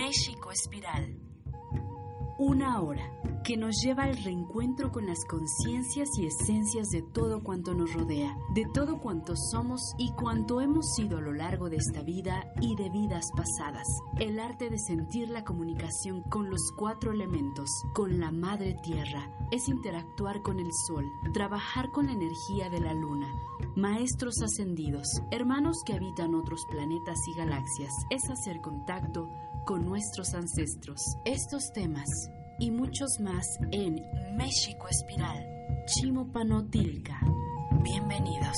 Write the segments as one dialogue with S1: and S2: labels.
S1: México Espiral. Una hora que nos lleva al reencuentro con las conciencias y esencias de todo cuanto nos rodea, de todo cuanto somos y cuanto hemos sido a lo largo de esta vida y de vidas pasadas. El arte de sentir la comunicación con los cuatro elementos, con la madre tierra, es interactuar con el sol, trabajar con la energía de la luna, maestros ascendidos, hermanos que habitan otros planetas y galaxias, es hacer contacto con nuestros ancestros. Estos temas y muchos más en México Espiral, Chimopanotilca. Bienvenidos.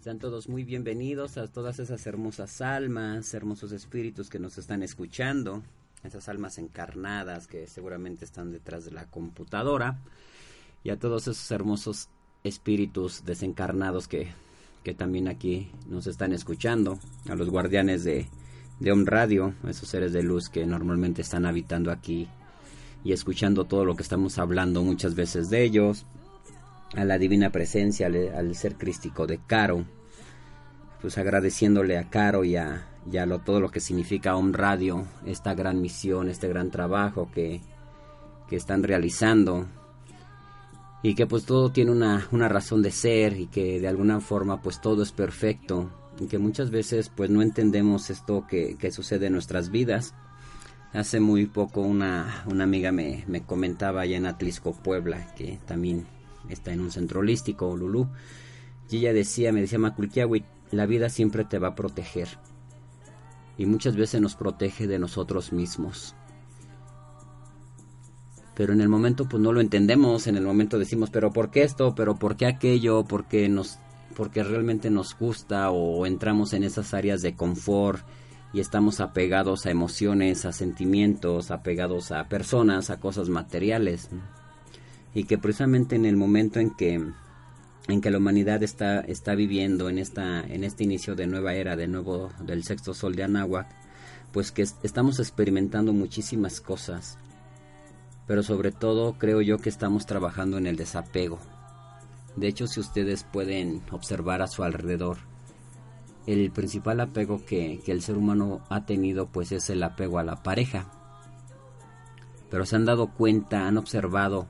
S2: Sean todos muy bienvenidos a todas esas hermosas almas, hermosos espíritus que nos están escuchando, esas almas encarnadas que seguramente están detrás de la computadora, y a todos esos hermosos espíritus desencarnados que, que también aquí nos están escuchando, a los guardianes de, de Om Radio, esos seres de luz que normalmente están habitando aquí y escuchando todo lo que estamos hablando muchas veces de ellos, a la divina presencia, al, al ser crístico de Caro, pues agradeciéndole a Caro y a, lo, todo lo que significa Om Radio, esta gran misión, este gran trabajo que, que están realizando y que pues todo tiene una, una, razón de ser y que de alguna forma pues todo es perfecto y que muchas veces pues no entendemos esto que, que sucede en nuestras vidas. Hace muy poco una, una amiga me, me, comentaba allá en Atlisco, Puebla, que también está en un centro holístico, Lulú, y ella decía, me decía Maculquiahui, la vida siempre te va a proteger. Y muchas veces nos protege de nosotros mismos. Pero en el momento pues no lo entendemos, en el momento decimos, pero ¿por qué esto? ¿Pero por qué aquello? Porque nos porque realmente nos gusta o entramos en esas áreas de confort y estamos apegados a emociones, a sentimientos, apegados a personas, a cosas materiales. Y que precisamente en el momento en que en que la humanidad está, está viviendo en, esta, en este inicio de nueva era, de nuevo del sexto sol de Anáhuac, pues que estamos experimentando muchísimas cosas, pero sobre todo creo yo que estamos trabajando en el desapego. De hecho, si ustedes pueden observar a su alrededor, el principal apego que, que el ser humano ha tenido pues es el apego a la pareja. Pero se han dado cuenta, han observado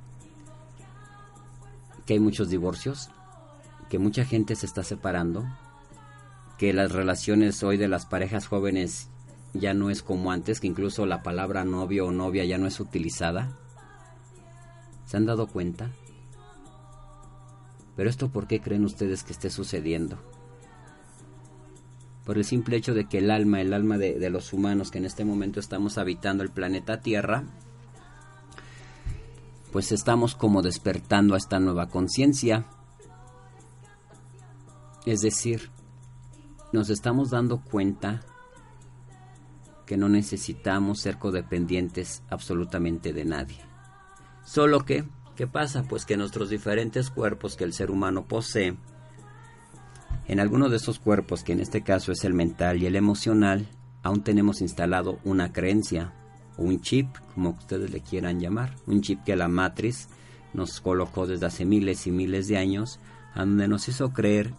S2: que hay muchos divorcios, que mucha gente se está separando, que las relaciones hoy de las parejas jóvenes ya no es como antes, que incluso la palabra novio o novia ya no es utilizada. ¿Se han dado cuenta? Pero esto por qué creen ustedes que esté sucediendo? Por el simple hecho de que el alma, el alma de, de los humanos que en este momento estamos habitando el planeta Tierra, pues estamos como despertando a esta nueva conciencia es decir, nos estamos dando cuenta que no necesitamos ser codependientes absolutamente de nadie. Solo que, ¿qué pasa? Pues que nuestros diferentes cuerpos que el ser humano posee, en alguno de esos cuerpos, que en este caso es el mental y el emocional, aún tenemos instalado una creencia, un chip, como ustedes le quieran llamar, un chip que la matriz nos colocó desde hace miles y miles de años, donde nos hizo creer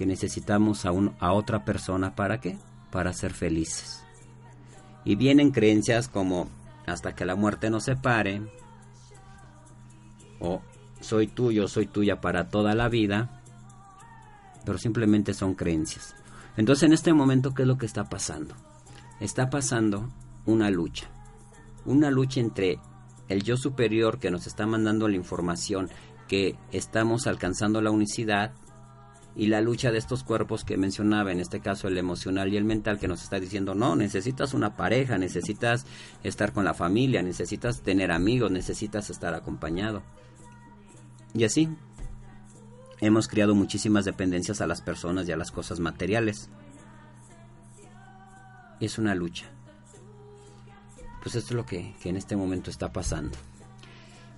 S2: que necesitamos a, un, a otra persona para qué? Para ser felices. Y vienen creencias como hasta que la muerte nos separe, o soy tuyo, soy tuya para toda la vida, pero simplemente son creencias. Entonces en este momento, ¿qué es lo que está pasando? Está pasando una lucha, una lucha entre el yo superior que nos está mandando la información que estamos alcanzando la unicidad y la lucha de estos cuerpos que mencionaba, en este caso el emocional y el mental, que nos está diciendo, no, necesitas una pareja, necesitas estar con la familia, necesitas tener amigos, necesitas estar acompañado. Y así, hemos creado muchísimas dependencias a las personas y a las cosas materiales. Es una lucha. Pues esto es lo que, que en este momento está pasando.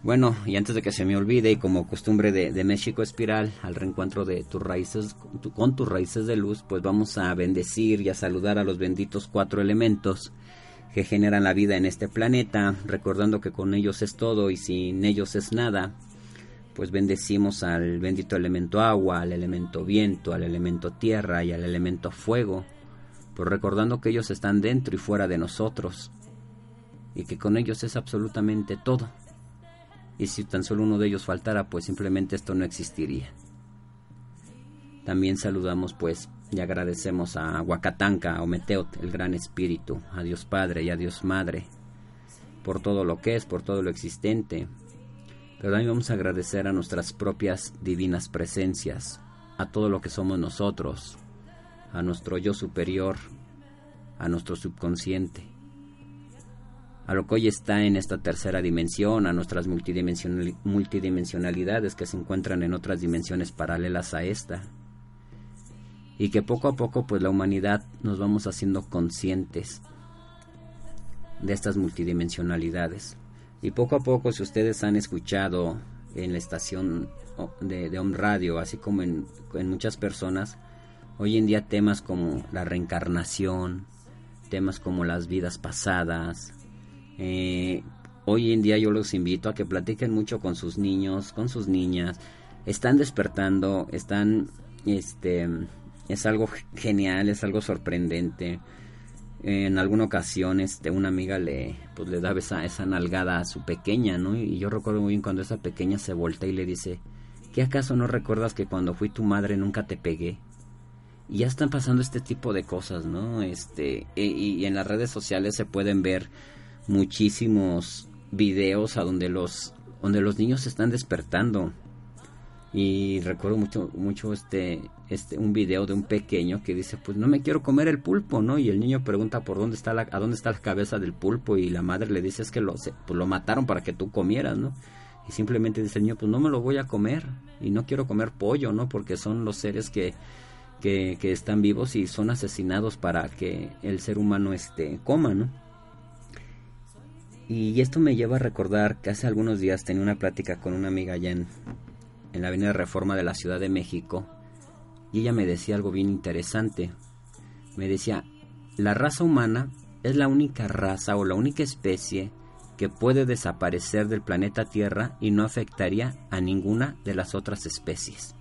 S2: Bueno, y antes de que se me olvide, y como costumbre de, México Espiral, al reencuentro de tus raíces, con tus raíces de luz, pues vamos a bendecir y a saludar a los benditos cuatro elementos que generan la vida en este planeta, recordando que con ellos es todo y sin ellos es nada. Pues bendecimos al bendito elemento agua, al elemento viento, al elemento tierra y al elemento fuego, pues recordando que ellos están dentro y fuera de nosotros, y que con ellos es absolutamente todo y si tan solo uno de ellos faltara, pues simplemente esto no existiría. También saludamos pues y agradecemos a Huacatanca, a Ometeot, el gran espíritu, a Dios Padre y a Dios Madre, por todo lo que es, por todo lo existente. Pero también vamos a agradecer a nuestras propias divinas presencias, a todo lo que somos nosotros, a nuestro yo superior, a nuestro subconsciente, a lo que hoy está en esta tercera dimensión, a nuestras multidimensionalidades que se encuentran en otras dimensiones paralelas a esta. Y que poco a poco pues la humanidad nos vamos haciendo conscientes de estas multidimensionalidades. Y poco a poco si ustedes han escuchado en la estación de, de Home Radio, así como en, en muchas personas, hoy en día temas como la reencarnación, temas como las vidas pasadas, eh, hoy en día yo los invito a que platiquen mucho con sus niños, con sus niñas. Están despertando, están, este, es algo genial, es algo sorprendente. En alguna ocasión, este, una amiga le, pues, le daba esa, esa nalgada a su pequeña, ¿no? Y yo recuerdo muy bien cuando esa pequeña se voltea y le dice, ¿qué acaso no recuerdas que cuando fui tu madre nunca te pegué? Y ya están pasando este tipo de cosas, ¿no? Este, y en las redes sociales se pueden ver muchísimos videos a donde los donde los niños se están despertando. Y recuerdo mucho mucho este este un video de un pequeño que dice pues no me quiero comer el pulpo no y el niño pregunta por dónde está la a dónde está la cabeza del pulpo y la madre le dice es que lo pues lo mataron para que tú comieras no y simplemente dice el niño pues no me lo voy a comer y no quiero comer pollo no porque son los seres que que, que están vivos y son asesinados para que el ser humano este coma no y esto me lleva a recordar que hace algunos días tenía una plática con una amiga allá en, la Avenida Reforma de la Ciudad de México y ella me decía algo bien interesante. Me decía, la raza humana es la única raza o la única especie que puede desaparecer del planeta Tierra y no afectaría a ninguna de las otras especies.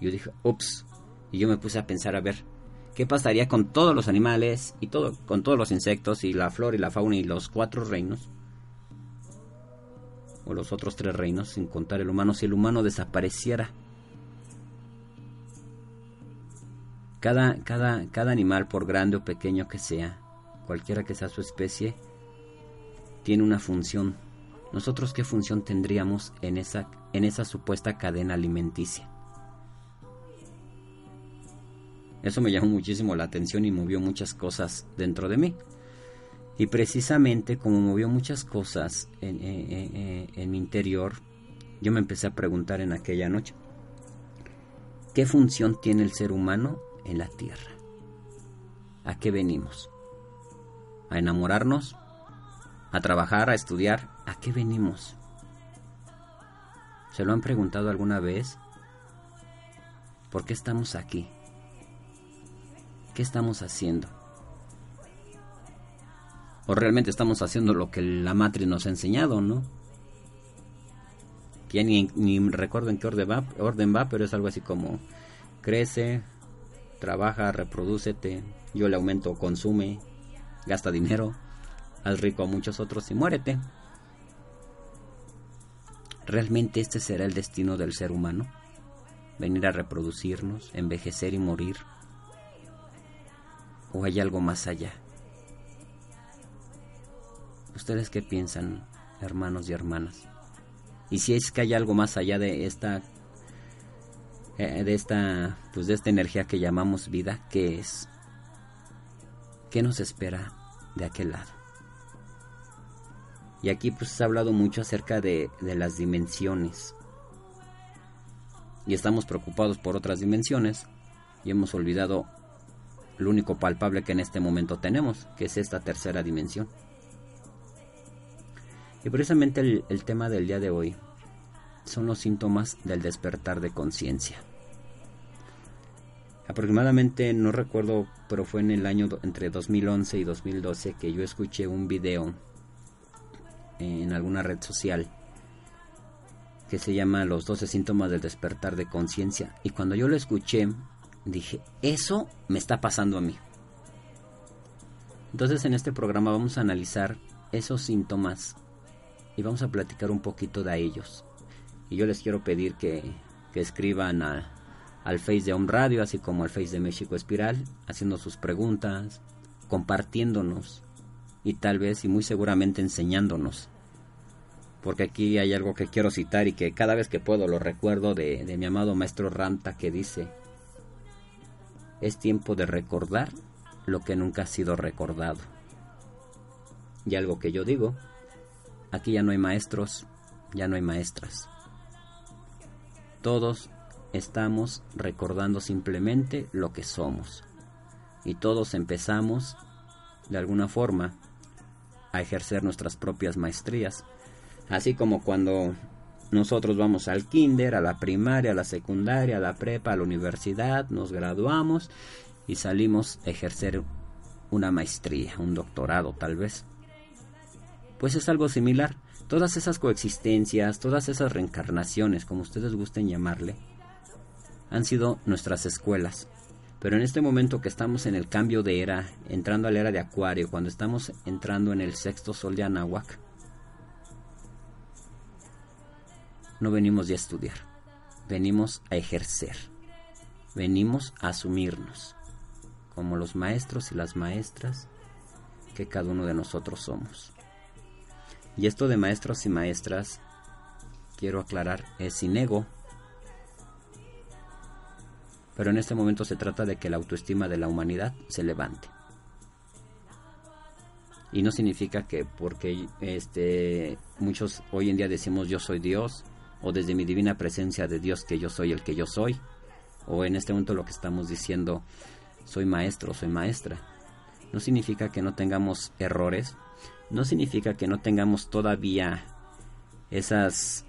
S2: Yo dije, ups, y yo me puse a pensar, a ver, ¿Qué pasaría con todos los animales y todo, con todos los insectos y la flora y la fauna y los cuatro reinos? O los otros tres reinos, sin contar el humano, si el humano desapareciera. Cada, cada, cada animal, por grande o pequeño que sea, cualquiera que sea su especie, tiene una función. ¿Nosotros qué función tendríamos en esa, en esa supuesta cadena alimenticia? Eso me llamó muchísimo la atención y movió muchas cosas dentro de mí. Y precisamente como movió muchas cosas en, en, mi interior, yo me empecé a preguntar en aquella noche, ¿qué función tiene el ser humano en la tierra? ¿A qué venimos? ¿A enamorarnos? ¿A trabajar? ¿A estudiar? ¿A qué venimos? ¿Se lo han preguntado alguna vez? ¿Por qué estamos aquí? ¿Qué estamos haciendo? O realmente estamos haciendo lo que la matriz nos ha enseñado, ¿no? Ya ni, recuerdo en qué orden va, orden va, pero es algo así como crece, trabaja, reproducete, yo le aumento, consume, gasta dinero, haz rico a muchos otros y muérete. ¿Realmente este será el destino del ser humano? Venir a reproducirnos, envejecer y morir ¿O hay algo más allá? ¿Ustedes qué piensan, hermanos y hermanas? Y si es que hay algo más allá de esta eh, de esta pues de esta energía que llamamos vida, ¿qué es? ¿Qué nos espera de aquel lado? Y aquí pues se ha hablado mucho acerca de, de las dimensiones. Y estamos preocupados por otras dimensiones y hemos olvidado lo único palpable que en este momento tenemos, que es esta tercera dimensión. Y precisamente el, el tema del día de hoy son los síntomas del despertar de conciencia. Aproximadamente, no recuerdo, pero fue en el año entre 2011 y 2012 que yo escuché un video en alguna red social que se llama Los 12 síntomas del despertar de conciencia. Y cuando yo lo escuché, dije, eso me está pasando a mí. Entonces en este programa vamos a analizar esos síntomas y vamos a platicar un poquito de ellos. Y yo les quiero pedir que, que escriban al Face de Home Radio, así como al Face de México Espiral, haciendo sus preguntas, compartiéndonos y tal vez y muy seguramente enseñándonos porque aquí hay algo que quiero citar y que cada vez que puedo lo recuerdo de, de mi amado maestro Ranta que dice, es tiempo de recordar lo que nunca ha sido recordado. Y algo que yo digo, aquí ya no hay maestros, ya no hay maestras. Todos estamos recordando simplemente lo que somos. Y todos empezamos, de alguna forma, a ejercer nuestras propias maestrías Así como cuando nosotros vamos al kinder, a la primaria, a la secundaria, a la prepa, a la universidad, nos graduamos y salimos a ejercer una maestría, un doctorado tal vez. Pues es algo similar. Todas esas coexistencias, todas esas reencarnaciones, como ustedes gusten llamarle, han sido nuestras escuelas. Pero en este momento que estamos en el cambio de era, entrando a la era de Acuario, cuando estamos entrando en el sexto sol de Anahuac, no venimos ya a estudiar, venimos a ejercer, venimos a asumirnos como los maestros y las maestras que cada uno de nosotros somos. Y esto de maestros y maestras, quiero aclarar, es sin ego. Pero en este momento se trata de que la autoestima de la humanidad se levante. Y no significa que porque este muchos hoy en día decimos yo soy Dios, o desde mi divina presencia de Dios que yo soy el que yo soy, o en este momento lo que estamos diciendo, soy maestro, soy maestra. No significa que no tengamos errores, no significa que no tengamos todavía esas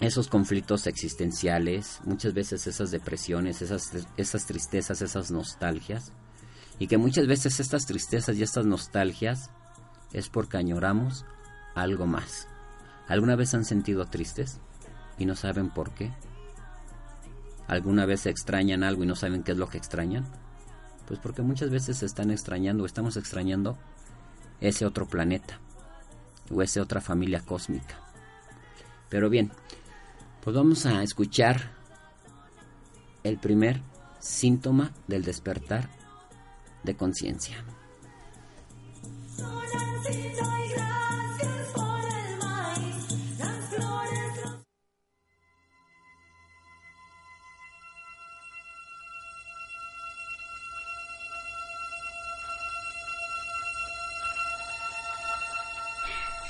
S2: esos conflictos existenciales, muchas veces esas depresiones, esas, esas tristezas, esas nostalgias, y que muchas veces estas tristezas y estas nostalgias es porque añoramos algo más. ¿Alguna vez han sentido tristes? Y no saben por qué? ¿Alguna vez extrañan algo y no saben qué es lo que extrañan? Pues porque muchas veces se están extrañando, estamos extrañando ese otro planeta o esa otra familia cósmica. Pero bien, pues vamos a escuchar el primer síntoma del despertar de conciencia.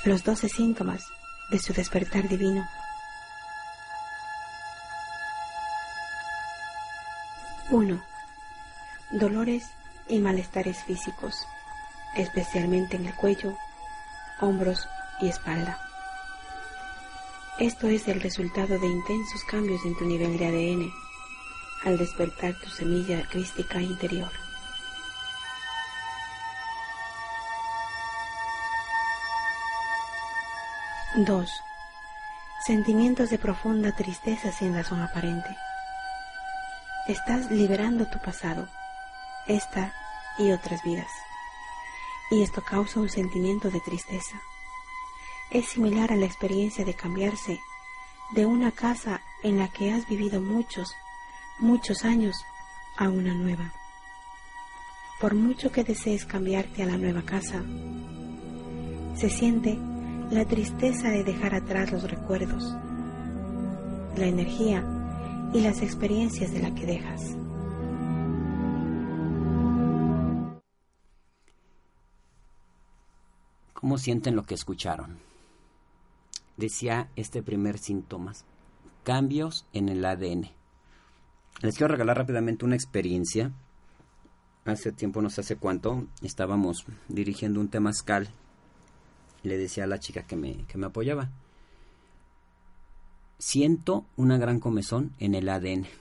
S3: Los doce síntomas de su despertar divino. Uno, Dolores y malestares físicos, especialmente en el cuello, hombros y espalda. Esto es el resultado de intensos cambios en tu nivel de ADN al despertar tu semilla crística interior. 2. Sentimientos de profunda tristeza sin razón aparente. Estás liberando tu pasado, esta y otras vidas. Y esto causa un sentimiento de tristeza. Es similar a la experiencia de cambiarse de una casa en la que has vivido muchos, muchos años a una nueva. Por mucho que desees cambiarte a la nueva casa, se siente la tristeza de dejar atrás los recuerdos, la energía y las experiencias de la que dejas.
S2: ¿Cómo sienten lo que escucharon? Decía este primer síntoma, cambios en el ADN. Les quiero regalar rápidamente una experiencia. Hace tiempo, no sé hace cuánto, estábamos dirigiendo un temazcal le decía a la chica que me, que me apoyaba, siento una gran comezón en el ADN.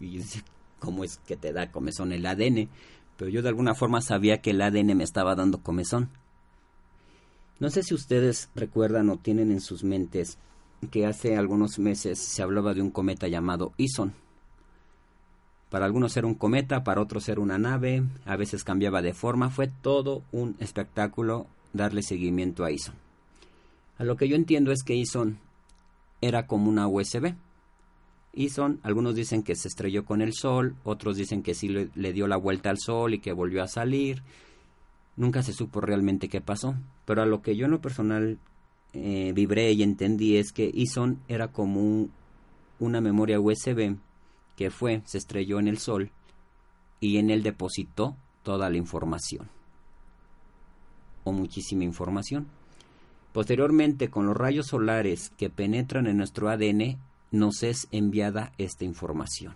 S2: Y yo decía, ¿cómo es que te da comezón el ADN? Pero yo de alguna forma sabía que el ADN me estaba dando comezón. No sé si ustedes recuerdan o tienen en sus mentes que hace algunos meses se hablaba de un cometa llamado Ison. Para algunos era un cometa, para otros era una nave, a veces cambiaba de forma, fue todo un espectáculo darle seguimiento a Ison. A lo que yo entiendo es que Ison era como una USB. Ison, algunos dicen que se estrelló con el Sol, otros dicen que sí le, dio la vuelta al Sol y que volvió a salir. Nunca se supo realmente qué pasó, pero a lo que yo en lo personal eh, vibré y entendí es que Ison era como una memoria USB que fue, se estrelló en el Sol y en él depositó toda la información o muchísima información. Posteriormente, con los rayos solares que penetran en nuestro ADN, nos es enviada esta información.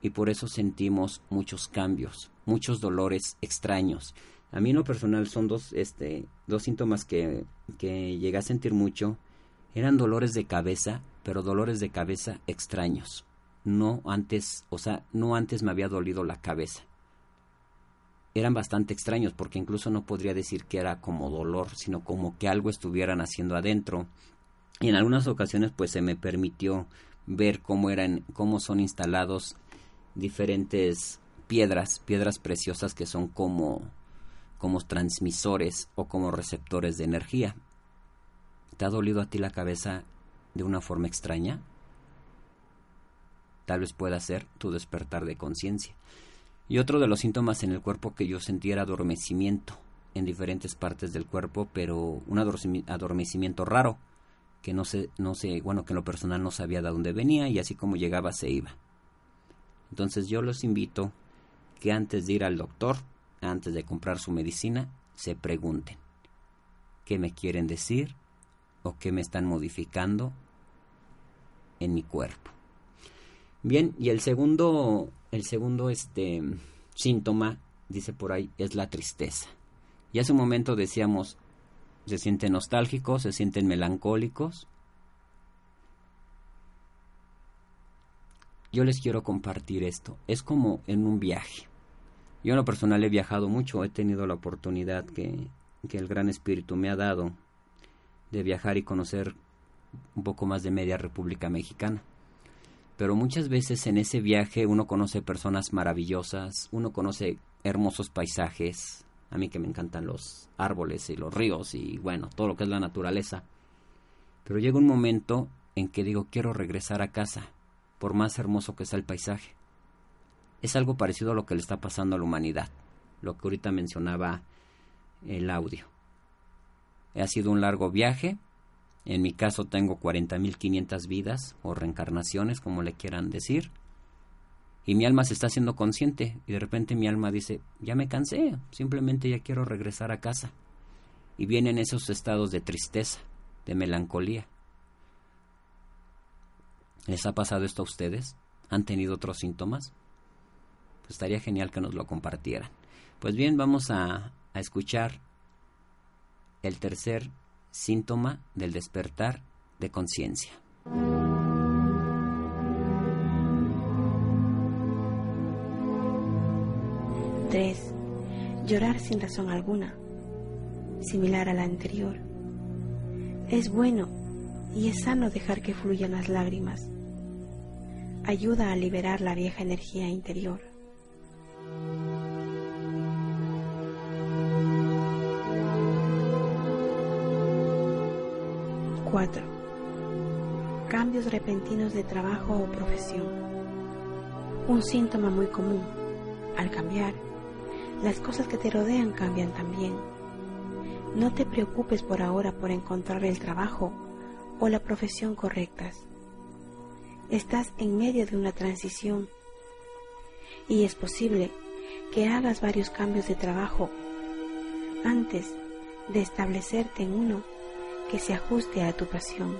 S2: Y por eso sentimos muchos cambios, muchos dolores extraños. A mí en lo personal son dos, este, dos síntomas que, que llegué a sentir mucho. Eran dolores de cabeza, pero dolores de cabeza extraños. No antes, o sea, no antes me había dolido la cabeza. Eran bastante extraños porque incluso no podría decir que era como dolor, sino como que algo estuvieran haciendo adentro. Y en algunas ocasiones pues se me permitió ver cómo eran, cómo son instalados diferentes piedras, piedras preciosas que son como, como transmisores o como receptores de energía. ¿Te ha dolido a ti la cabeza de una forma extraña? Tal vez pueda ser tu despertar de conciencia. Y otro de los síntomas en el cuerpo que yo sentía era adormecimiento en diferentes partes del cuerpo, pero un adormecimiento raro, que no sé, no sé, bueno, que en lo personal no sabía de dónde venía y así como llegaba se iba. Entonces yo los invito que antes de ir al doctor, antes de comprar su medicina, se pregunten qué me quieren decir o qué me están modificando en mi cuerpo. Bien, y el segundo, el segundo este síntoma, dice por ahí, es la tristeza. Y hace un momento decíamos, se sienten nostálgicos, se sienten melancólicos, yo les quiero compartir esto. Es como en un viaje. Yo en lo personal he viajado mucho, he tenido la oportunidad que, que el Gran Espíritu me ha dado de viajar y conocer un poco más de media República Mexicana. Pero muchas veces en ese viaje uno conoce personas maravillosas, uno conoce hermosos paisajes, a mí que me encantan los árboles y los ríos y bueno, todo lo que es la naturaleza. Pero llega un momento en que digo, quiero regresar a casa, por más hermoso que sea el paisaje. Es algo parecido a lo que le está pasando a la humanidad, lo que ahorita mencionaba el audio. Ha sido un largo viaje, en mi caso tengo 40.500 vidas o reencarnaciones, como le quieran decir, y mi alma se está haciendo consciente y de repente mi alma dice, ya me cansé, simplemente ya quiero regresar a casa. Y vienen esos estados de tristeza, de melancolía. ¿Les ha pasado esto a ustedes? ¿Han tenido otros síntomas? Pues estaría genial que nos lo compartieran. Pues bien, vamos a, a escuchar el tercer síntoma del despertar de conciencia.
S3: Tres. Llorar sin razón alguna, similar a la anterior. Es bueno y es sano dejar que fluyan las lágrimas ayuda a liberar la vieja energía interior. Cuatro. Cambios repentinos de trabajo o profesión. Un síntoma muy común. Al cambiar, las cosas que te rodean cambian también. No te preocupes por ahora por encontrar el trabajo o la profesión correctas estás en medio de una transición y es posible que hagas varios cambios de trabajo antes de establecerte en uno que se ajuste a tu pasión.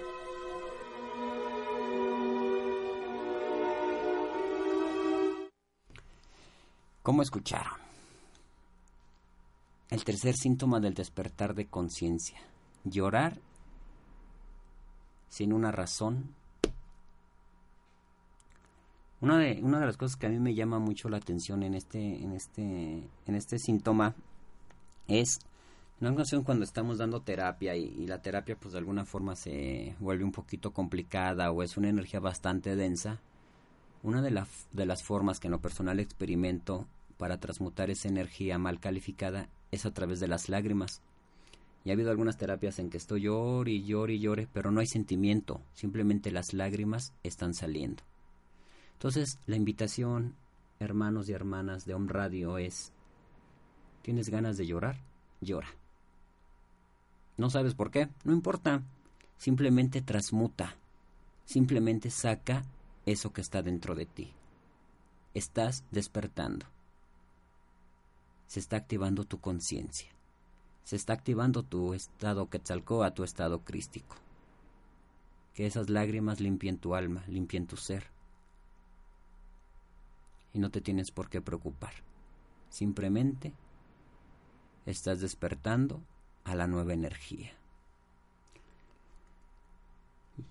S2: ¿Cómo escucharon? El tercer síntoma del despertar de conciencia. Llorar sin una razón. Una de, una de las cosas que a mí me llama mucho la atención en este, en este, en este síntoma es en una ocasión cuando estamos dando terapia y, la terapia pues de alguna forma se vuelve un poquito complicada o es una energía bastante densa, una de, de las formas que en lo personal experimento para transmutar esa energía mal calificada es a través de las lágrimas. Y ha habido algunas terapias en que estoy llore y llore y llore, pero no hay sentimiento, simplemente las lágrimas están saliendo. Entonces, la invitación, hermanos y hermanas de Home Radio, es, ¿tienes ganas de llorar? Llora. ¿No sabes por qué? No importa. Simplemente transmuta. Simplemente saca eso que está dentro de ti. Estás despertando. Se está activando tu conciencia. Se está activando tu estado a tu estado crístico. Que esas lágrimas limpien tu alma, limpien tu ser. Y no te tienes por qué preocupar. Simplemente estás despertando a la nueva energía.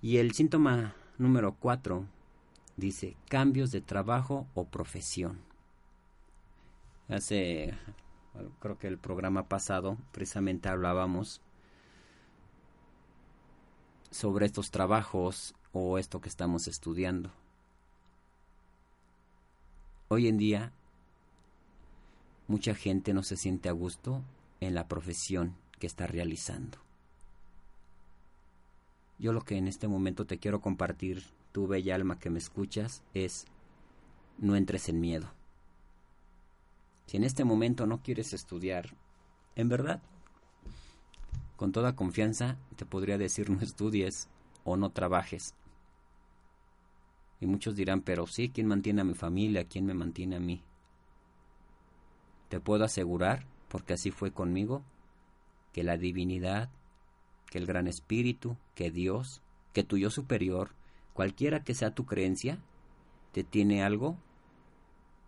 S2: Y el síntoma número cuatro dice cambios de trabajo o profesión. Hace, creo que el programa pasado precisamente hablábamos sobre estos trabajos o esto que estamos estudiando. Hoy en día mucha gente no se siente a gusto en la profesión que está realizando. Yo lo que en este momento te quiero compartir, tu bella alma que me escuchas, es no entres en miedo. Si en este momento no quieres estudiar, en verdad, con toda confianza te podría decir no estudies o no trabajes. Y muchos dirán, pero sí, ¿quién mantiene a mi familia? ¿Quién me mantiene a mí? Te puedo asegurar, porque así fue conmigo, que la divinidad, que el gran espíritu, que Dios, que tu yo superior, cualquiera que sea tu creencia, te tiene algo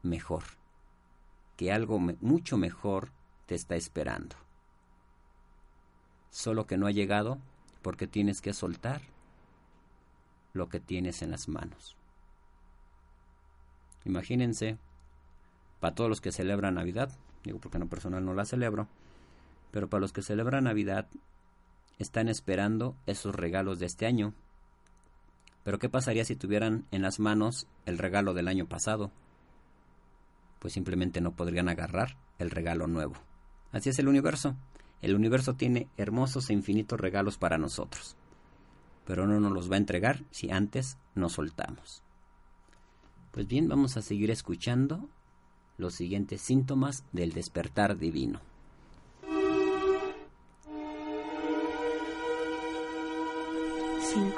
S2: mejor, que algo mucho mejor te está esperando. Solo que no ha llegado porque tienes que soltar lo que tienes en las manos. Imagínense, para todos los que celebran Navidad, digo porque en lo personal no la celebro, pero para los que celebran Navidad están esperando esos regalos de este año. Pero ¿qué pasaría si tuvieran en las manos el regalo del año pasado? Pues simplemente no podrían agarrar el regalo nuevo. Así es el universo. El universo tiene hermosos e infinitos regalos para nosotros. Pero no nos los va a entregar si antes nos soltamos. Pues bien, vamos a seguir escuchando los siguientes síntomas del despertar divino.
S3: 5.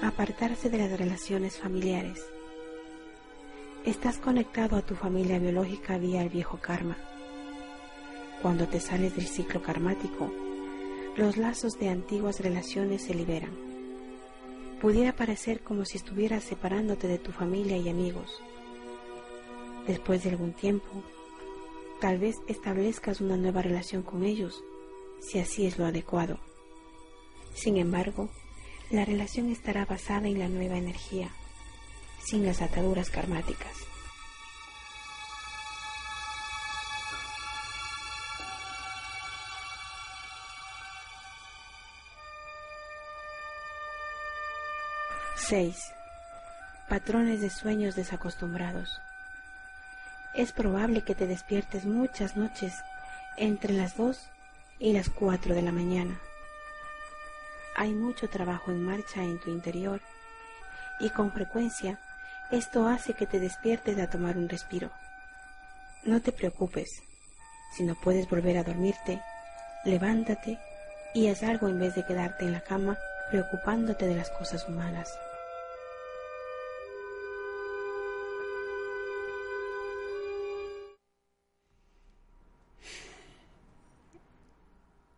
S3: Apartarse de las relaciones familiares. Estás conectado a tu familia biológica vía el viejo karma. Cuando te sales del ciclo karmático, los lazos de antiguas relaciones se liberan. Pudiera parecer como si estuvieras separándote de tu familia y amigos. Después de algún tiempo, tal vez establezcas una nueva relación con ellos, si así es lo adecuado. Sin embargo, la relación estará basada en la nueva energía, sin las ataduras karmáticas. Seis. Patrones de sueños desacostumbrados. Es probable que te despiertes muchas noches entre las 2 y las 4 de la mañana hay mucho trabajo en marcha en tu interior y con frecuencia esto hace que te despiertes a tomar un respiro. No te preocupes, si no puedes volver a dormirte, levántate y haz algo en vez de quedarte en la cama preocupándote de las cosas humanas.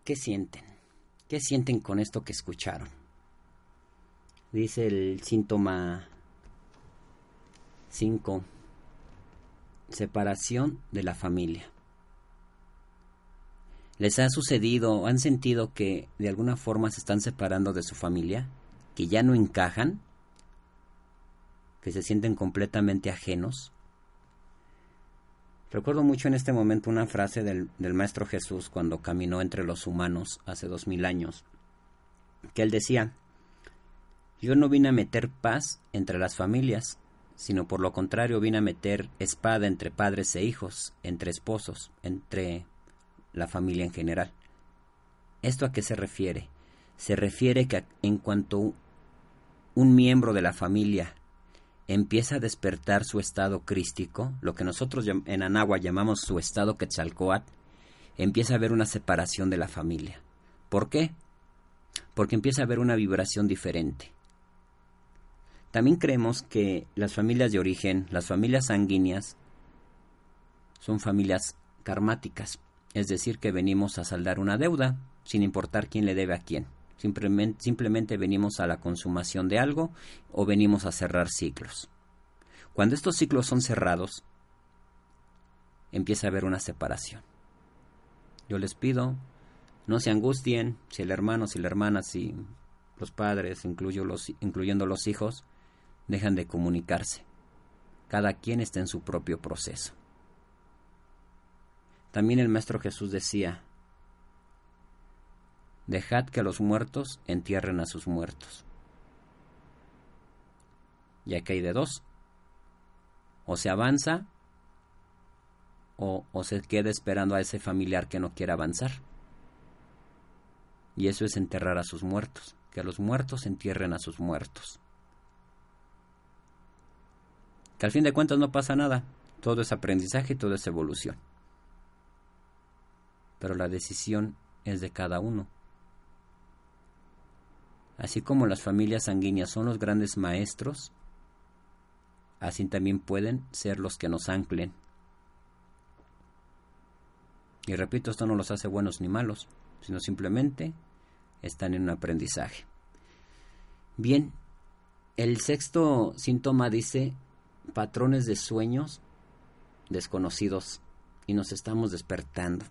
S2: ¿Qué sienten? ¿Qué sienten con esto que escucharon? Dice el síntoma 5. Separación de la familia. ¿Les ha sucedido, han sentido que de alguna forma se están separando de su familia? ¿Que ya no encajan? ¿Que se sienten completamente ajenos? Recuerdo mucho en este momento una frase del, del Maestro Jesús cuando caminó entre los humanos hace dos mil años, que él decía, yo no vine a meter paz entre las familias, sino por lo contrario vine a meter espada entre padres e hijos, entre esposos, entre la familia en general. ¿Esto a qué se refiere? Se refiere que en cuanto un miembro de la familia empieza a despertar su estado crístico, lo que nosotros en Anagua llamamos su estado Quetzalcoatl, empieza a haber una separación de la familia. ¿Por qué? Porque empieza a haber una vibración diferente. También creemos que las familias de origen, las familias sanguíneas, son familias karmáticas, es decir, que venimos a saldar una deuda, sin importar quién le debe a quién. Simplemente, simplemente venimos a la consumación de algo o venimos a cerrar ciclos. Cuando estos ciclos son cerrados, empieza a haber una separación. Yo les pido, no se angustien si el hermano, si la hermana, si los padres, los, incluyendo los hijos, dejan de comunicarse. Cada quien está en su propio proceso. También el Maestro Jesús decía, Dejad que los muertos entierren a sus muertos. Ya que hay de dos. O se avanza o, se queda esperando a ese familiar que no quiere avanzar. Y eso es enterrar a sus muertos, que los muertos entierren a sus muertos. Que al fin de cuentas no pasa nada, todo es aprendizaje y todo es evolución. Pero la decisión es de cada uno. Así como las familias sanguíneas son los grandes maestros, así también pueden ser los que nos anclen. Y repito, esto no los hace buenos ni malos, sino simplemente están en un aprendizaje. Bien, el sexto síntoma dice patrones de sueños desconocidos y nos estamos despertando.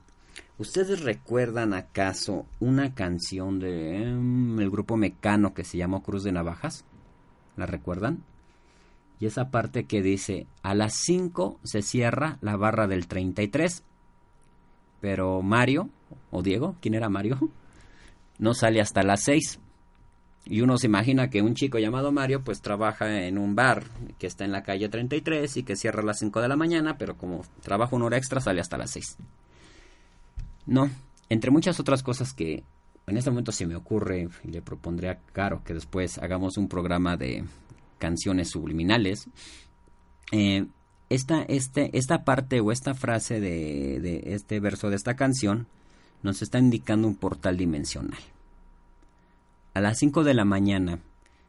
S2: ¿Ustedes recuerdan acaso una canción de em, el grupo Mecano que se llamó Cruz de Navajas? ¿La recuerdan? Y esa parte que dice, a las 5 se cierra la barra del 33, pero Mario, o Diego, ¿quién era Mario? No sale hasta las 6. Y uno se imagina que un chico llamado Mario pues trabaja en un bar que está en la calle 33 y que cierra a las 5 de la mañana, pero como trabaja una hora extra sale hasta las 6. No, entre muchas otras cosas que en este momento se me ocurre y le propondré a Caro que después hagamos un programa de canciones subliminales. Eh, esta, este, esta parte o esta frase de, de este verso de esta canción nos está indicando un portal dimensional. A las 5 de la mañana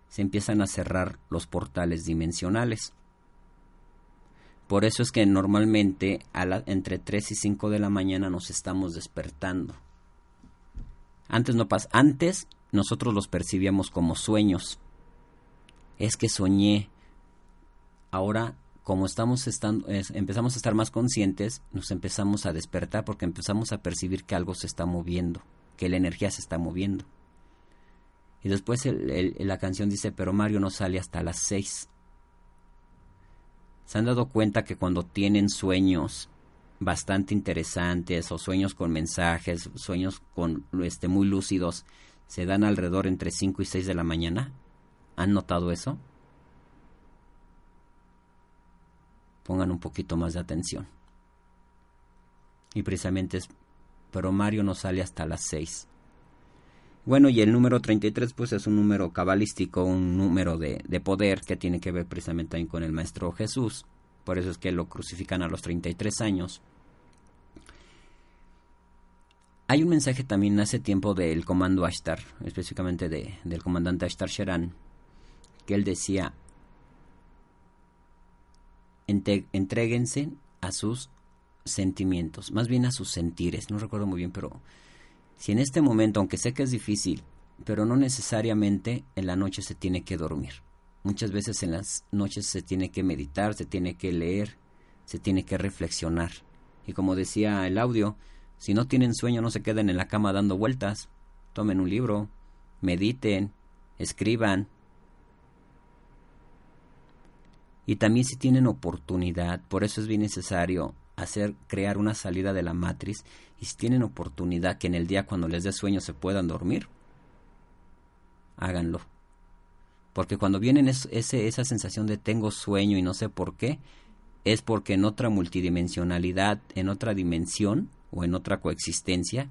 S2: se empiezan a cerrar los portales dimensionales. Por eso es que normalmente entre 3 y 5 de la mañana nos estamos despertando. Antes no pasa, antes nosotros los percibíamos como sueños. Es que soñé. Ahora, como estamos estando, empezamos a estar más conscientes, nos empezamos a despertar porque empezamos a percibir que algo se está moviendo, que la energía se está moviendo. Y después la canción dice, pero Mario no sale hasta las 6 se han dado cuenta que cuando tienen sueños bastante interesantes o sueños con mensajes, sueños con este muy lúcidos, se dan alrededor entre 5 y 6 de la mañana? ¿Han notado eso? Pongan un poquito más de atención. Y precisamente es, pero Mario no sale hasta las 6. Bueno, y el número 33 pues es un número cabalístico, un número de, de poder que tiene que ver precisamente también con el Maestro Jesús. Por eso es que lo crucifican a los 33 años. Hay un mensaje también hace tiempo del comando Ashtar, específicamente de, del comandante Ashtar Sheran, que él decía, entréguense a sus sentimientos, más bien a sus sentires, no recuerdo muy bien, pero si en este momento, aunque sé que es difícil, pero no necesariamente en la noche se tiene que dormir. Muchas veces en las noches se tiene que meditar, se tiene que leer, se tiene que reflexionar. Y como decía el audio, Si no tienen sueño, no se queden en la cama dando vueltas. Tomen un libro, mediten, escriban. Y también si tienen oportunidad, por eso es bien necesario hacer crear una salida de la matriz y si tienen oportunidad que en el día cuando les dé sueño se puedan dormir, háganlo. Porque cuando vienen ese, esa sensación de tengo sueño y no sé por qué, es porque en otra multidimensionalidad, en otra dimensión o en otra coexistencia,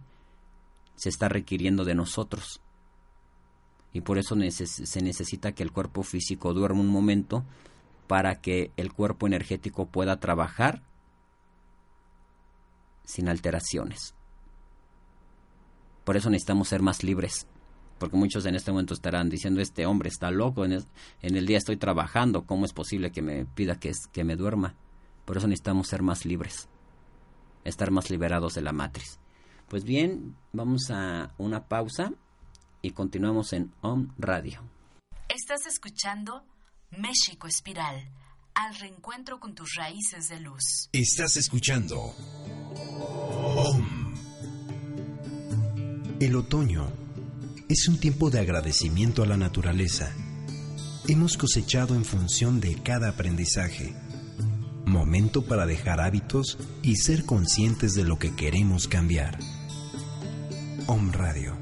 S2: se está requiriendo de nosotros. Y por eso se necesita que el cuerpo físico duerma un momento para que el cuerpo energético pueda trabajar sin alteraciones. Por eso necesitamos ser más libres, porque muchos en este momento estarán diciendo, este hombre está loco, en, el día estoy trabajando, ¿cómo es posible que me pida que, que me duerma? Por eso necesitamos ser más libres, estar más liberados de la matriz. Pues bien, vamos a una pausa y continuamos en OM Radio.
S1: Estás escuchando México Espiral, al reencuentro con tus raíces de luz.
S4: Estás escuchando. El otoño es un tiempo de agradecimiento a la naturaleza. Hemos cosechado en función de cada aprendizaje. Momento para dejar hábitos y ser conscientes de lo que queremos cambiar. Om Radio.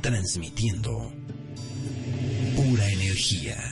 S4: Transmitiendo pura energía.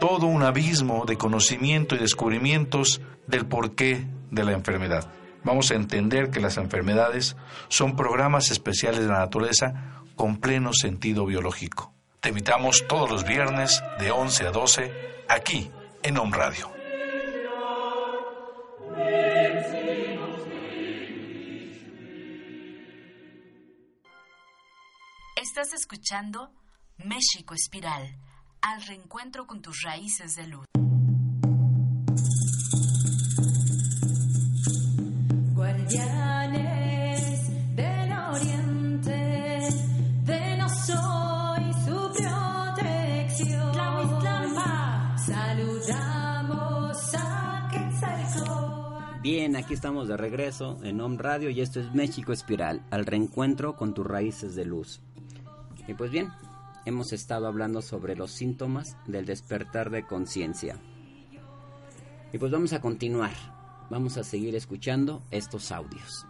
S5: todo un abismo de conocimiento y descubrimientos del porqué de la enfermedad. Vamos a entender que las enfermedades son programas especiales de la naturaleza con pleno sentido biológico. Te invitamos todos los viernes de 11 a 12 aquí en Home Radio.
S1: Estás escuchando México Espiral al reencuentro con tus raíces de luz.
S6: Guardianes del Oriente, de no soy su protección. Saludamos a Quetzalcóatl.
S2: Bien, aquí estamos de regreso en Home Radio y esto es México Espiral, al reencuentro con tus raíces de luz. Y pues bien, hemos estado hablando sobre los síntomas del despertar de conciencia. Y pues vamos a continuar, vamos a seguir escuchando estos audios.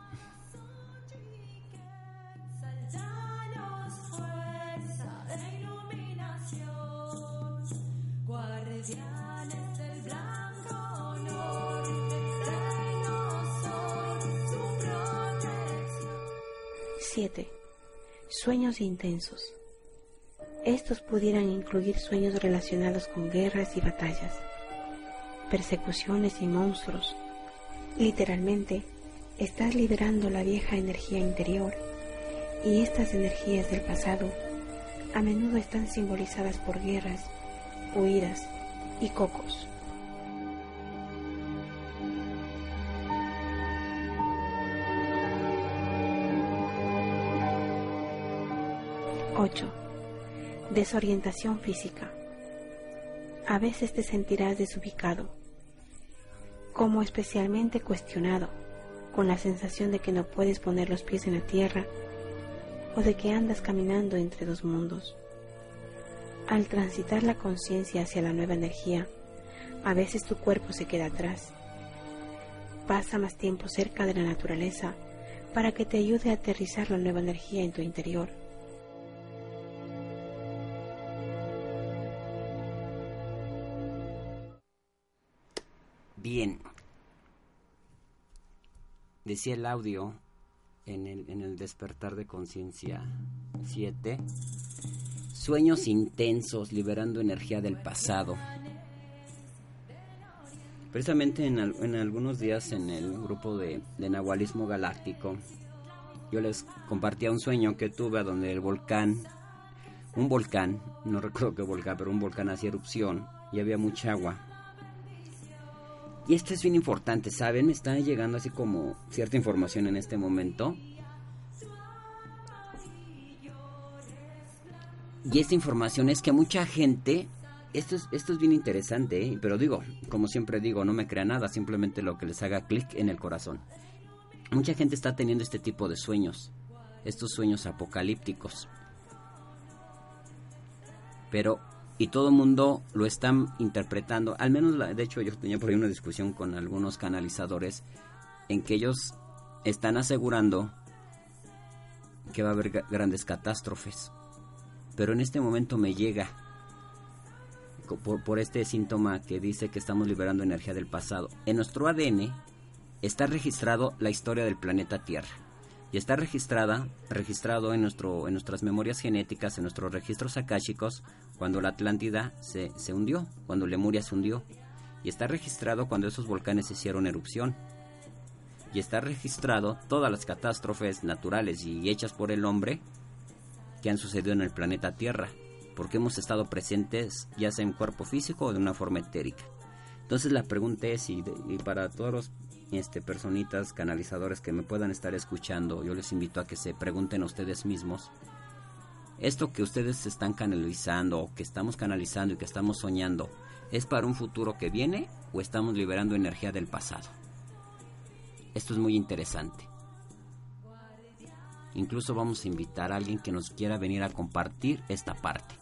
S3: Siete. Sueños intensos. Estos pudieran incluir sueños relacionados con guerras y batallas, persecuciones y monstruos. Literalmente, estás liberando la vieja energía interior y estas energías del pasado a menudo están simbolizadas por guerras, huidas y cocos. Desorientación física. A veces te sentirás desubicado, como especialmente cuestionado, con la sensación de que no puedes poner los pies en la tierra o de que andas caminando entre dos mundos. Al transitar la conciencia hacia la nueva energía, a veces tu cuerpo se queda atrás. Pasa más tiempo cerca de la naturaleza para que te ayude a aterrizar la nueva energía en tu interior.
S2: Bien. Decía el audio en el, en el despertar de conciencia 7. Sueños intensos, liberando energía del pasado. Precisamente en, al- en algunos días en el grupo de, de Nahualismo Galáctico, yo les compartía un sueño que tuve donde el volcán, un volcán, no recuerdo qué volcán, pero un volcán hacía erupción y había mucha agua. Y esto es bien importante, ¿saben? Me está llegando así como cierta información en este momento. Y esta información es que mucha gente, esto es, esto es bien interesante, ¿eh? pero digo, como siempre digo, no me crea nada, simplemente lo que les haga clic en el corazón. Mucha gente está teniendo este tipo de sueños, estos sueños apocalípticos. Pero, y todo el mundo lo están interpretando, al menos, la- de hecho yo tenía por ahí una discusión con algunos canalizadores en que ellos están asegurando que va a haber grandes catástrofes. Pero en este momento me llega por, por este síntoma que dice que estamos liberando energía del pasado. En nuestro ADN está registrado la historia del planeta Tierra. Y está registrada, registrado en, nuestro, en nuestras memorias genéticas, en nuestros registros akáshicos, cuando la Atlántida se, se hundió, cuando Lemuria se hundió. Y está registrado cuando esos volcanes hicieron erupción. Y está registrado todas las catástrofes naturales y hechas por el hombre que han sucedido en el planeta Tierra, porque hemos estado presentes ya sea en cuerpo físico o de una forma etérica. Entonces la pregunta es, y, y para todos los este, personitas canalizadores que me puedan estar escuchando, yo les invito a que se pregunten a ustedes mismos, esto que ustedes están canalizando o que estamos canalizando y que estamos soñando, ¿es para un futuro que viene o estamos liberando energía del pasado? Esto es muy interesante. Incluso vamos a invitar a alguien que nos quiera venir a compartir esta parte.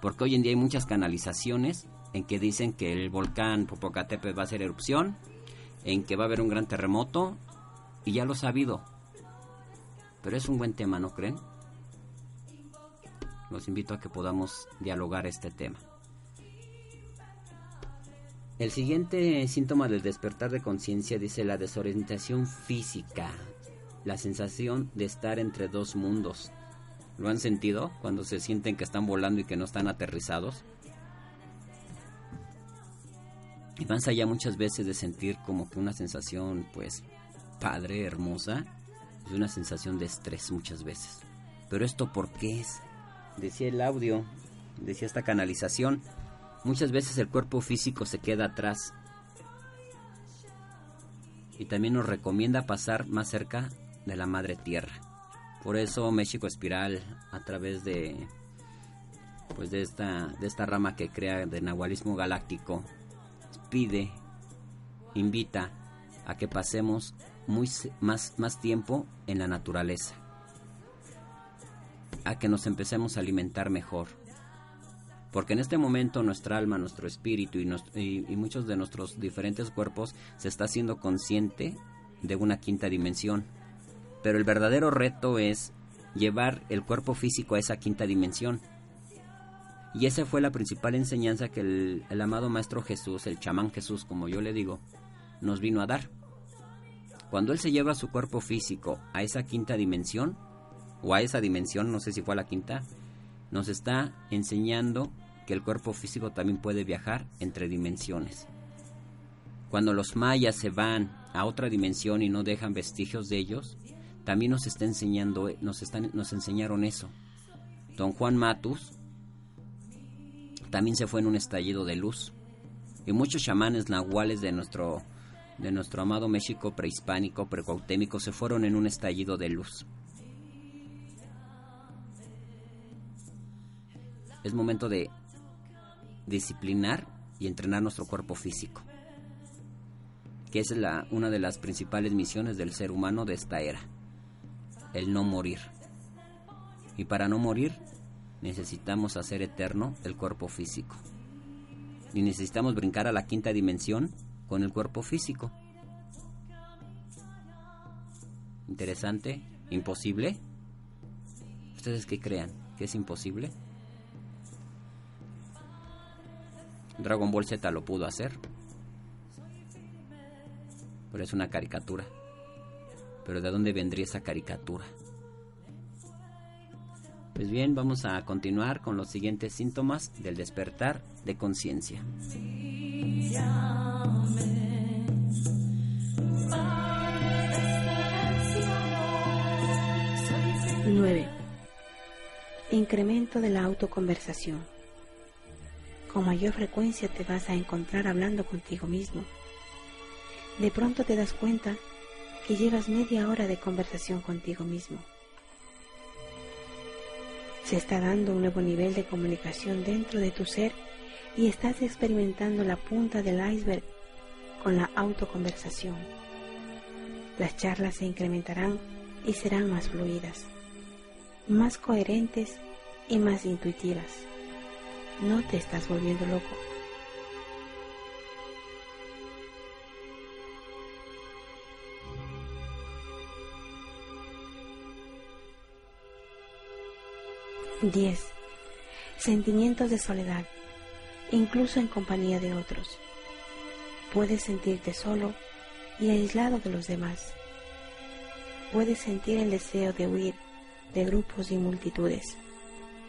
S2: Porque hoy en día hay muchas canalizaciones en que dicen que el volcán Popocatépetl va a hacer erupción, en que va a haber un gran terremoto, y ya lo ha sabido. Pero es un buen tema, ¿no creen? Los invito a que podamos dialogar este tema. El siguiente síntoma del despertar de conciencia dice la desorientación física, la sensación de estar entre dos mundos. ¿Lo han sentido cuando se sienten que están volando y que no están aterrizados? Y más allá muchas veces de sentir como que una sensación, pues, padre, hermosa, es una sensación de estrés muchas veces. Pero esto por qué es? Decía el audio, decía esta canalización, muchas veces el cuerpo físico se queda atrás. Y también nos recomienda pasar más cerca de la madre tierra. Por eso México Espiral a través de pues de esta de esta rama que crea de nahualismo galáctico pide invita a que pasemos muy más más tiempo en la naturaleza. A que nos empecemos a alimentar mejor. Porque en este momento nuestra alma, nuestro espíritu y, nos- y muchos de nuestros diferentes cuerpos se está haciendo consciente de una quinta dimensión. Pero el verdadero reto es llevar el cuerpo físico a esa quinta dimensión. Y esa fue la principal enseñanza que el, el amado Maestro Jesús, el chamán Jesús, como yo le digo, nos vino a dar. Cuando Él se lleva su cuerpo físico a esa quinta dimensión, o a esa dimensión, no sé si fue a la quinta, nos está enseñando que el cuerpo físico también puede viajar entre dimensiones. Cuando los mayas se van a otra dimensión y no dejan vestigios de ellos, también nos está enseñando, nos, están, nos enseñaron eso. Don Juan Matus también se fue en un estallido de luz. Y muchos chamanes nahuales de nuestro, de nuestro amado México prehispánico, precautémico, se fueron en un estallido de luz. Es momento de disciplinar y entrenar nuestro cuerpo físico, que es la, una de las principales misiones del ser humano de esta era, el no morir. Y para no morir necesitamos hacer eterno el cuerpo físico. Y necesitamos brincar a la quinta dimensión con el cuerpo físico. Interesante, imposible. ¿Ustedes qué crean? ¿Que es imposible? Dragon Ball Z lo pudo hacer. Pero es una caricatura. Pero ¿de dónde vendría esa caricatura? Pues bien, vamos a continuar con los siguientes síntomas del despertar de conciencia.
S3: 9. Incremento de la autoconversación. Con mayor frecuencia te vas a encontrar hablando contigo mismo. De pronto te das cuenta que llevas media hora de conversación contigo mismo. Se está dando un nuevo nivel de comunicación dentro de tu ser y estás experimentando la punta del iceberg con la autoconversación. Las charlas se incrementarán y serán más fluidas, más coherentes y más intuitivas. No te estás volviendo loco. Diez. Sentimientos de soledad, incluso en compañía de otros. Puedes sentirte solo y aislado de los demás. Puedes sentir el deseo de huir de grupos y multitudes.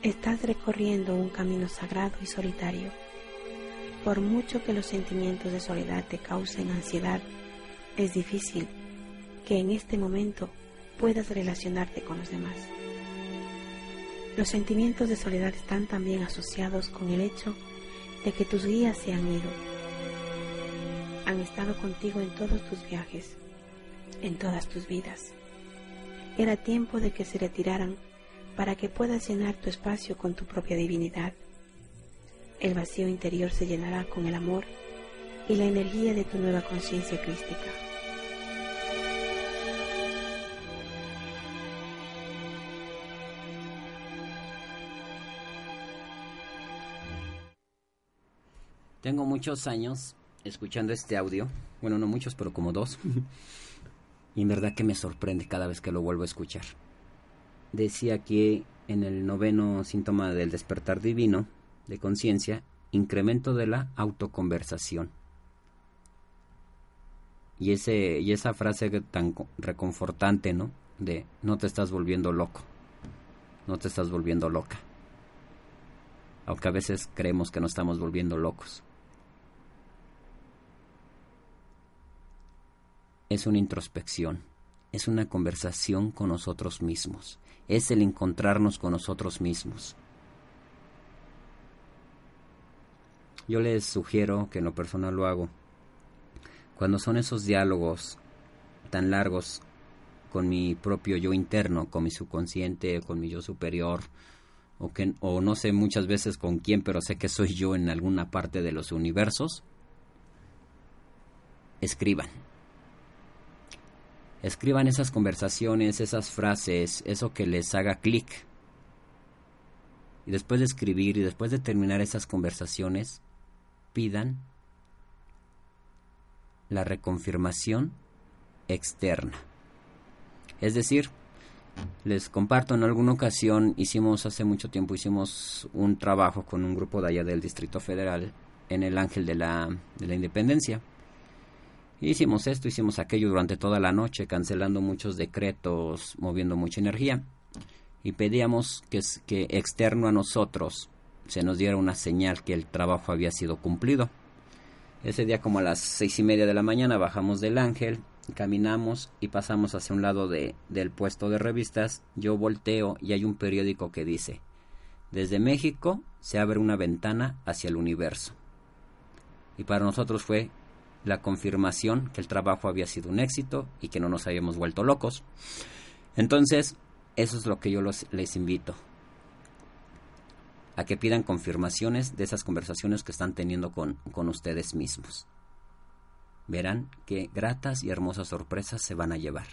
S3: Estás recorriendo un camino sagrado y solitario. Por mucho que los sentimientos de soledad te causen ansiedad, es difícil que en este momento puedas relacionarte con los demás. Los sentimientos de soledad están también asociados con el hecho de que tus guías se han ido. Han estado contigo en todos tus viajes, en todas tus vidas. Era tiempo de que se retiraran para que puedas llenar tu espacio con tu propia divinidad. El vacío interior se llenará con el amor y la energía de tu nueva conciencia crística.
S2: Tengo muchos años escuchando este audio. Bueno, no muchos, pero como dos. y en verdad que me sorprende cada vez que lo vuelvo a escuchar. Decía que en el noveno síntoma del despertar divino de conciencia, incremento de la autoconversación. Y, ese, y esa frase tan reconfortante, ¿no? De no te estás volviendo loco, no te estás volviendo loca. Aunque a veces creemos que nos estamos volviendo locos. Es una introspección, es una conversación con nosotros mismos, es el encontrarnos con nosotros mismos. Yo les sugiero que en lo personal lo hago. Cuando son esos diálogos tan largos con mi propio yo interno, con mi subconsciente, con mi yo superior, o, que, o no sé muchas veces con quién, pero sé que soy yo en alguna parte de los universos, escriban Escriban esas conversaciones, esas frases, eso que les haga clic. Y después de escribir y después de terminar esas conversaciones, pidan la reconfirmación externa. Es decir, les comparto, en alguna ocasión hicimos, hace mucho tiempo hicimos un trabajo con un grupo de allá del Distrito Federal en el Ángel de la, de la Independencia. Hicimos esto, hicimos aquello durante toda la noche, cancelando muchos decretos, moviendo mucha energía. y pedíamos que, que externo a nosotros se nos diera una señal que el trabajo había sido cumplido. Ese día como a las seis y media de la mañana bajamos del ángel, caminamos y pasamos hacia un lado de, del puesto de revistas. Yo volteo y hay un periódico que dice, desde México se abre una ventana hacia el universo. Y para nosotros fue la confirmación que el trabajo había sido un éxito y que no nos habíamos vuelto locos. Entonces, eso es lo que yo los- les invito. A que pidan confirmaciones de esas conversaciones que están teniendo con, con ustedes mismos. Verán qué gratas y hermosas sorpresas se van a llevar.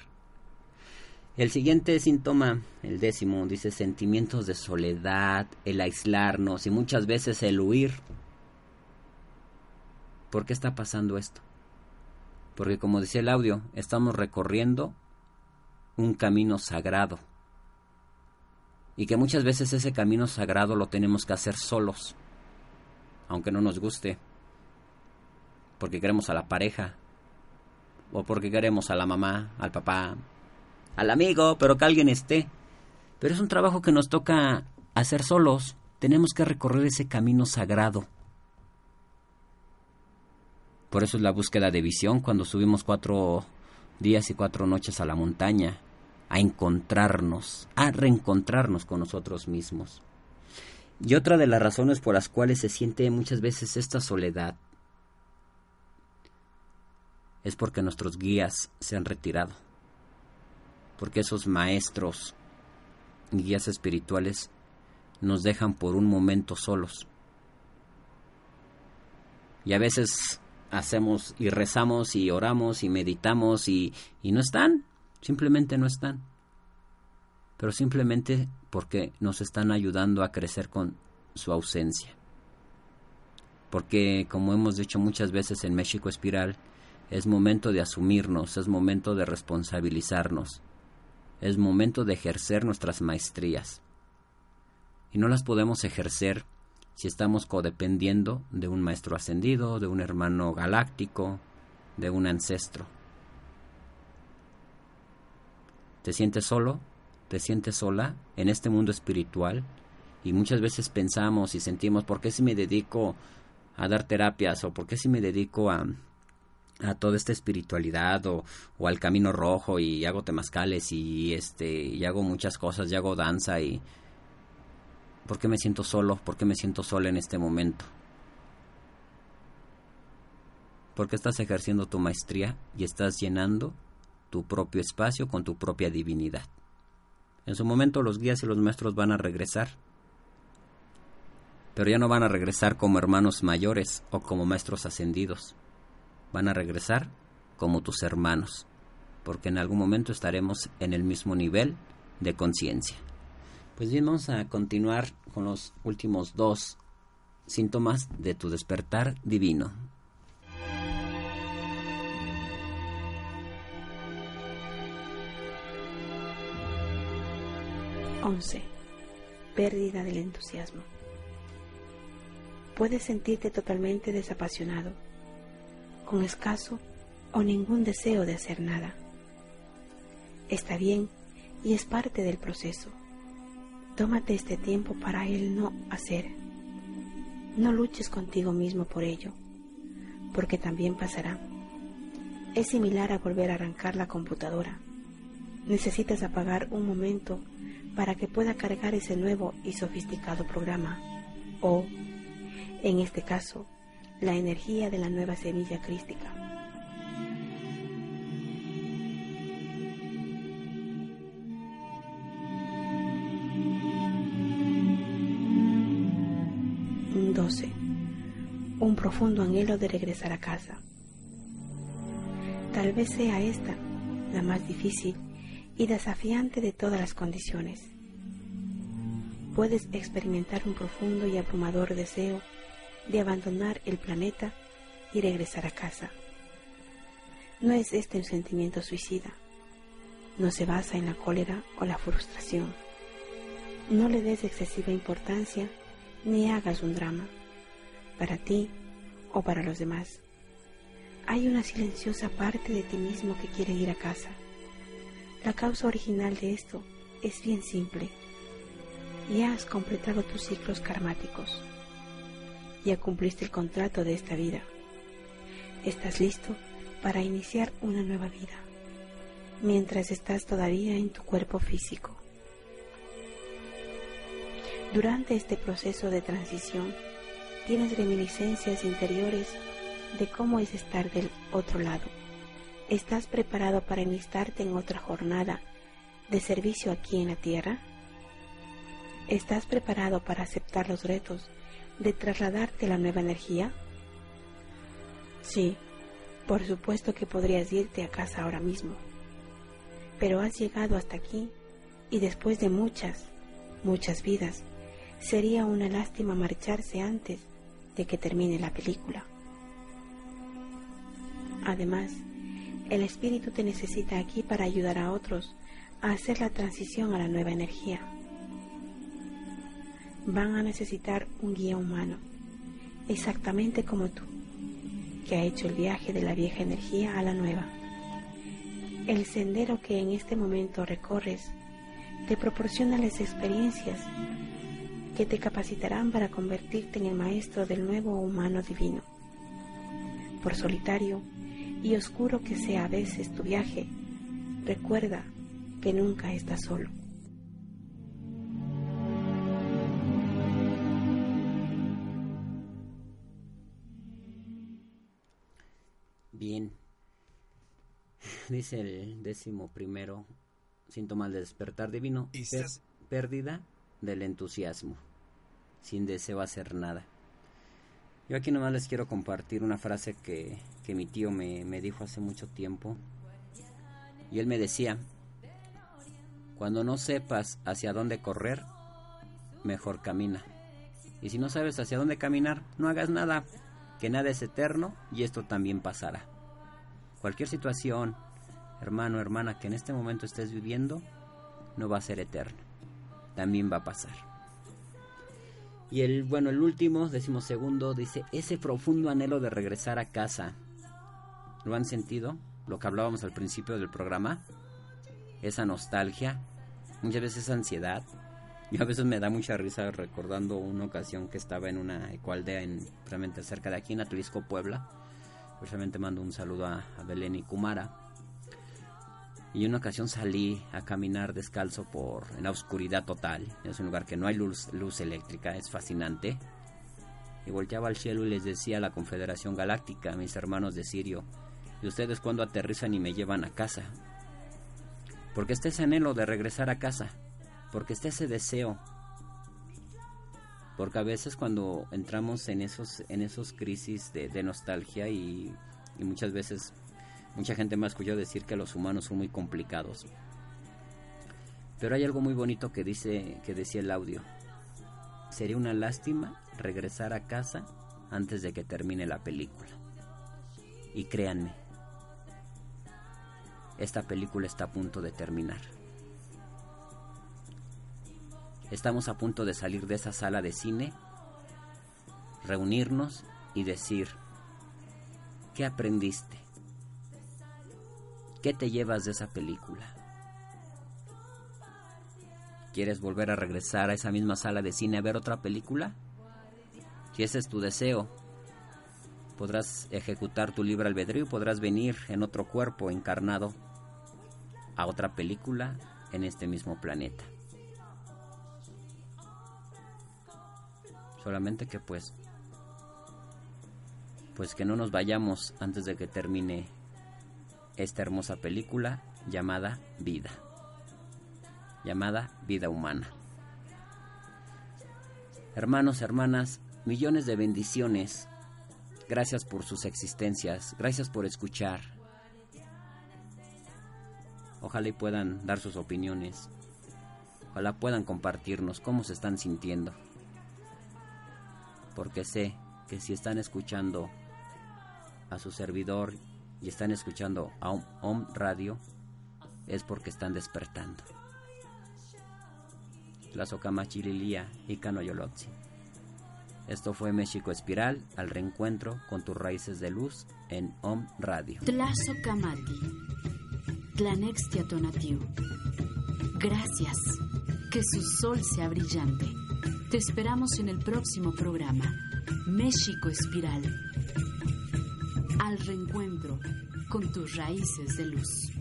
S2: El siguiente síntoma, el décimo, dice sentimientos de soledad, el aislarnos y muchas veces el huir. ¿Por qué está pasando esto? Porque como decía el audio, estamos recorriendo un camino sagrado. Y que muchas veces ese camino sagrado lo tenemos que hacer solos, aunque no nos guste, porque queremos a la pareja, o porque queremos a la mamá, al papá, al amigo, pero que alguien esté. Pero es un trabajo que nos toca hacer solos, tenemos que recorrer ese camino sagrado. Por eso es la búsqueda de visión cuando subimos cuatro días y cuatro noches a la montaña, a encontrarnos, a reencontrarnos con nosotros mismos. Y otra de las razones por las cuales se siente muchas veces esta soledad es porque nuestros guías se han retirado, porque esos maestros y guías espirituales nos dejan por un momento solos. Y a veces hacemos y rezamos y oramos y meditamos y, y no están, simplemente no están. Pero simplemente porque nos están ayudando a crecer con su ausencia. Porque como hemos dicho muchas veces en México Espiral, es momento de asumirnos, es momento de responsabilizarnos, es momento de ejercer nuestras maestrías. Y no las podemos ejercer si estamos codependiendo de un maestro ascendido, de un hermano galáctico, de un ancestro. ¿Te sientes solo? ¿Te sientes sola en este mundo espiritual? Y muchas veces pensamos y sentimos, ¿por qué si me dedico a dar terapias? ¿O por qué si me dedico a, a toda esta espiritualidad o, o, al camino rojo y hago temazcales y este y hago muchas cosas y hago danza y ¿por qué me siento solo? ¿Por qué me siento sola en este momento? Porque estás ejerciendo tu maestría y estás llenando tu propio espacio con tu propia divinidad. En su momento los guías y los maestros van a regresar, pero ya no van a regresar como hermanos mayores o como maestros ascendidos van a regresar como tus hermanos, porque en algún momento estaremos en el mismo nivel de conciencia. Pues bien, vamos a continuar con los últimos dos síntomas de tu despertar divino.
S3: Once. Pérdida del entusiasmo. Puedes sentirte totalmente desapasionado con escaso o ningún deseo de hacer nada. Está bien y es parte del proceso. Tómate este tiempo para el no hacer. No luches contigo mismo por ello, porque también pasará. Es similar a volver a arrancar la computadora. Necesitas apagar un momento para que pueda cargar ese nuevo y sofisticado programa. O, en este caso, la energía de la nueva semilla crística. Profundo anhelo de regresar a casa. Tal vez sea esta la más difícil y desafiante de todas las condiciones. Puedes experimentar un profundo y abrumador deseo de abandonar el planeta y regresar a casa. No es este un sentimiento suicida. No se basa en la cólera o la frustración. No le des excesiva importancia ni hagas un drama, para ti o para los demás. Hay una silenciosa parte de ti mismo que quiere ir a casa. La causa original de esto es bien simple. Ya has completado tus ciclos karmáticos. Ya cumpliste el contrato de esta vida. Estás listo para iniciar una nueva vida, mientras estás todavía en tu cuerpo físico. Durante este proceso de transición, tienes reminiscencias interiores de cómo es estar del otro lado. ¿Estás preparado para enlistarte en otra jornada de servicio aquí en la tierra? ¿Estás preparado para aceptar los retos de trasladarte la nueva energía? Sí, por supuesto que podrías irte a casa ahora mismo, pero has llegado hasta aquí y después de muchas, muchas vidas, sería una lástima marcharse antes de que termine la película. Además, el espíritu te necesita aquí para ayudar a otros a hacer la transición a la nueva energía. Van a necesitar un guía humano, exactamente como tú, que ha hecho el viaje de la vieja energía a la nueva. El sendero que en este momento recorres te proporciona las experiencias que te capacitarán para convertirte en el maestro del nuevo humano divino. Por solitario y oscuro que sea a veces tu viaje, recuerda que nunca estás solo.
S2: Bien. Dice el décimo primero síntoma del despertar divino. pérdida del entusiasmo. Sin deseo hacer nada. Yo aquí nomás les quiero compartir una frase que, que mi tío me, me dijo hace mucho tiempo. Y él me decía, cuando no sepas hacia dónde correr, mejor camina. Y si no sabes hacia dónde caminar, no hagas nada, que nada es eterno y esto también pasará. Cualquier situación, hermano, hermana, que en este momento estés viviendo, no va a ser eterno, también va a pasar. Y el, bueno, el último, decimosegundo, dice, ese profundo anhelo de regresar a casa. ¿Lo han sentido? Lo que hablábamos al principio del programa. Esa nostalgia, muchas veces esa ansiedad. Y a veces me da mucha risa recordando una ocasión que estaba en una ecoaldea en, realmente cerca de aquí, en Atlisco, Puebla. Precisamente mando un saludo a, a Belén y Kumara. Y una ocasión salí a caminar descalzo por en la oscuridad total. Es un lugar que no hay luz, luz eléctrica, es fascinante. Y volteaba al cielo y les decía a la Confederación Galáctica, mis hermanos de Sirio, ¿y ustedes cuando aterrizan y me llevan a casa? Porque está ese anhelo de regresar a casa, porque está ese deseo. Porque a veces cuando entramos en esos, en esos crisis de, de nostalgia y muchas veces Mucha gente me ha decir que los humanos son muy complicados. Pero hay algo muy bonito que dice que decía el audio. Sería una lástima regresar a casa antes de que termine la película. Y créanme, esta película está a punto de terminar. Estamos a punto de salir de esa sala de cine, reunirnos y decir, ¿qué aprendiste? ¿Qué te llevas de esa película? ¿Quieres volver a regresar a esa misma sala de cine a ver otra película? Si ese es tu deseo, podrás ejecutar tu libre albedrío y podrás venir en otro cuerpo encarnado a otra película en este mismo planeta. Solamente que pues pues que no nos vayamos antes de que termine esta hermosa película llamada Vida, llamada Vida Humana. Hermanos, hermanas, millones de bendiciones. Gracias por sus existencias, gracias por escuchar. Ojalá y puedan dar sus opiniones. Ojalá puedan compartirnos cómo se están sintiendo. Porque sé que si están escuchando a su servidor y están escuchando a Om, Radio es porque están despertando. Tlazocamachililia y Canoyolotzi. Esto fue México Espiral al reencuentro con tus raíces de luz en Om Radio.
S1: Tlazocamati. Tlanextiatonatiu. Gracias. Que su sol sea brillante. Te esperamos en el próximo programa, México Espiral al reencuentro con tus raíces de luz.